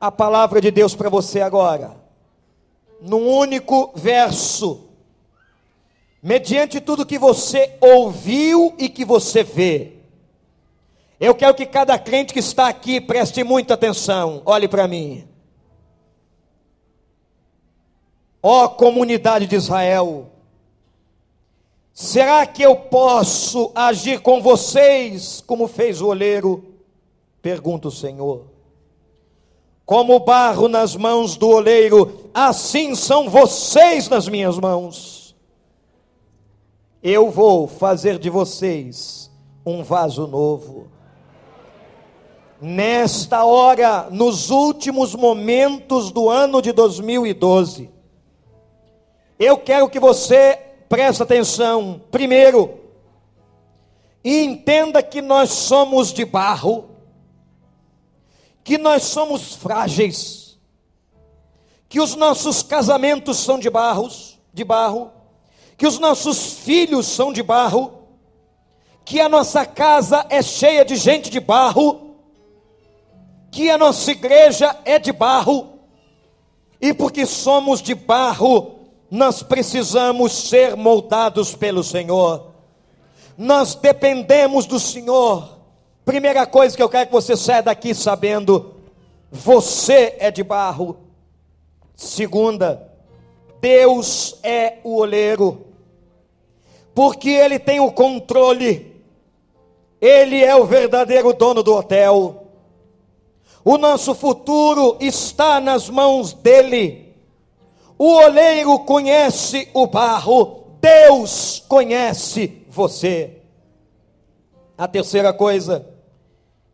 a palavra de Deus para você agora, num único verso, mediante tudo que você ouviu e que você vê. Eu quero que cada crente que está aqui preste muita atenção, olhe para mim. Ó oh, comunidade de Israel, será que eu posso agir com vocês como fez o oleiro? Pergunta o Senhor. Como barro nas mãos do oleiro, assim são vocês nas minhas mãos. Eu vou fazer de vocês um vaso novo. Nesta hora, nos últimos momentos do ano de 2012, eu quero que você preste atenção, primeiro, e entenda que nós somos de barro que nós somos frágeis, que os nossos casamentos são de barros, de barro, que os nossos filhos são de barro, que a nossa casa é cheia de gente de barro, que a nossa igreja é de barro, e porque somos de barro, nós precisamos ser moldados pelo Senhor. Nós dependemos do Senhor. Primeira coisa que eu quero que você saia daqui sabendo: você é de barro. Segunda, Deus é o oleiro, porque Ele tem o controle, Ele é o verdadeiro dono do hotel. O nosso futuro está nas mãos dEle. O oleiro conhece o barro, Deus conhece você. A terceira coisa,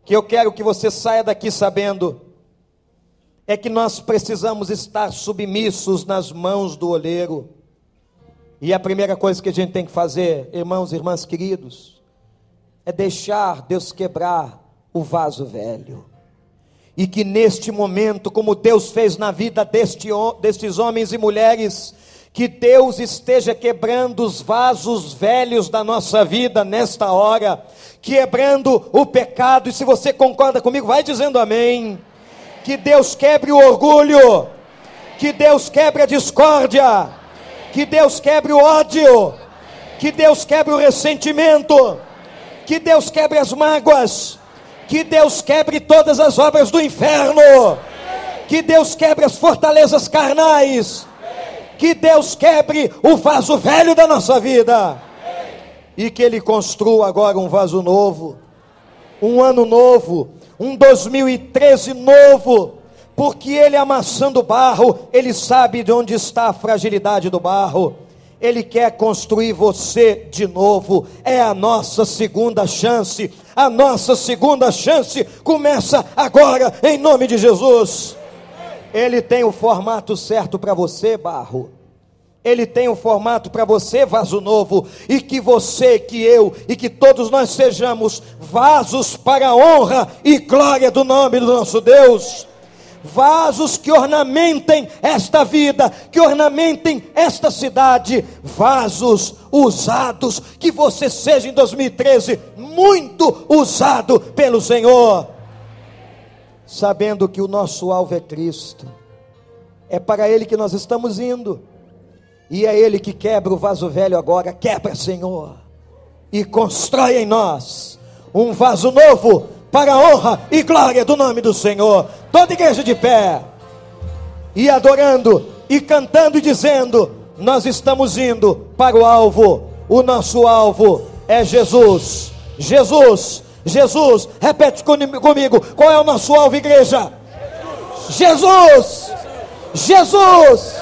que eu quero que você saia daqui sabendo é que nós precisamos estar submissos nas mãos do oleiro. E a primeira coisa que a gente tem que fazer, irmãos e irmãs queridos, é deixar Deus quebrar o vaso velho. E que neste momento, como Deus fez na vida deste, destes homens e mulheres, que Deus esteja quebrando os vasos velhos da nossa vida nesta hora, quebrando o pecado, e se você concorda comigo, vai dizendo amém. Que Deus quebre o orgulho, que Deus quebre a discórdia, que Deus quebre o ódio, que Deus quebre o ressentimento, que Deus quebre as mágoas, que Deus quebre todas as obras do inferno, que Deus quebre as fortalezas carnais, que Deus quebre o vaso velho da nossa vida e que Ele construa agora um vaso novo, um ano novo, um 2013 novo, porque Ele amassando barro, Ele sabe de onde está a fragilidade do barro. Ele quer construir você de novo. É a nossa segunda chance. A nossa segunda chance começa agora, em nome de Jesus. Ele tem o formato certo para você, barro. Ele tem um formato para você, vaso novo, e que você, que eu e que todos nós sejamos vasos para a honra e glória do nome do nosso Deus. Vasos que ornamentem esta vida, que ornamentem esta cidade, vasos usados, que você seja em 2013 muito usado pelo Senhor, sabendo que o nosso alvo é Cristo, é para Ele que nós estamos indo e é Ele que quebra o vaso velho agora. Quebra, Senhor. E constrói em nós um vaso novo para a honra e glória do nome do Senhor. Toda igreja de pé. E adorando, e cantando e dizendo: Nós estamos indo para o alvo. O nosso alvo é Jesus. Jesus. Jesus, repete comigo, qual é o nosso alvo, igreja? Jesus! Jesus! Jesus.